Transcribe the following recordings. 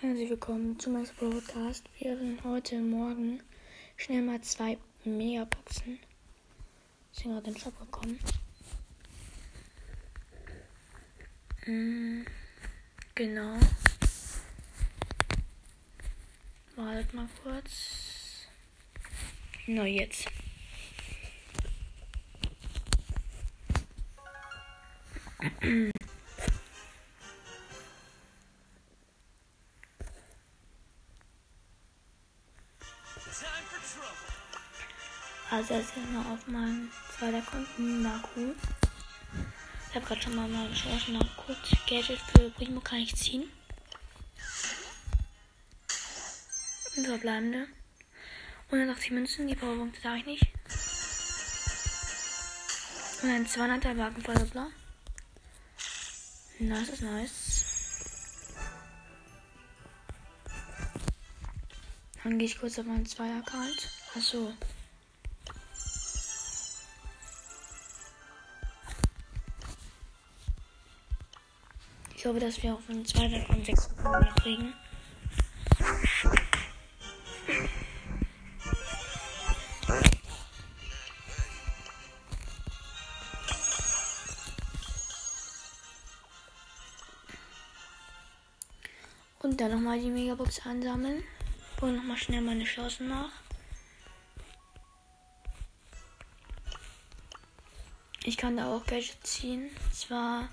Herzlich willkommen zu meinem Podcast. Wir werden heute Morgen schnell mal zwei Megaboxen. Ich bin gerade in den Shop gekommen. Hm, genau. Wartet mal kurz. Na, jetzt. Also jetzt noch auf meinem zweiten Konto Naku. Ich habe gerade schon mal meine Chancen nachgeguckt. Gadget für Primo kann ich ziehen. Und verbleibende. 180 Münzen, die Powerpunkte darf ich nicht. Und ein 200er Wagenfeuerblau. Das ist nice. Dann gehe ich kurz auf meinen Zweier-Account. Achso. Ich hoffe, dass wir auf einen zweiten Account 6 kriegen. Und dann nochmal die Megabox ansammeln. Und nochmal schnell meine Chancen nach. Ich kann da auch Geld ziehen. Zwar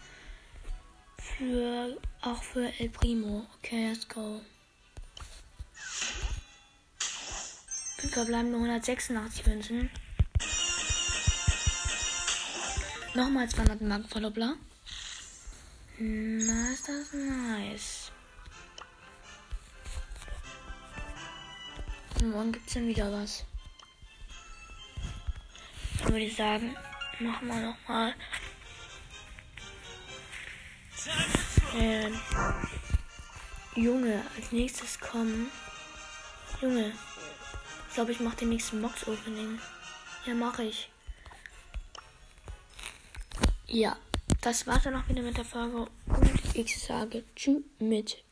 für auch für El Primo. Okay, let's go. Fünf verbleibende 186 Münzen. Nochmal 200 Marken Verdoppler. Na, ist das nice. Morgen gibt es dann wieder was. Dann würde ich sagen, machen wir nochmal. Ähm, Junge, als nächstes kommen. Junge, ich glaube, ich mache den nächsten Box-Opening. Ja, mache ich. Ja, das war's dann auch wieder mit der Folge. Und ich sage Tschüss mit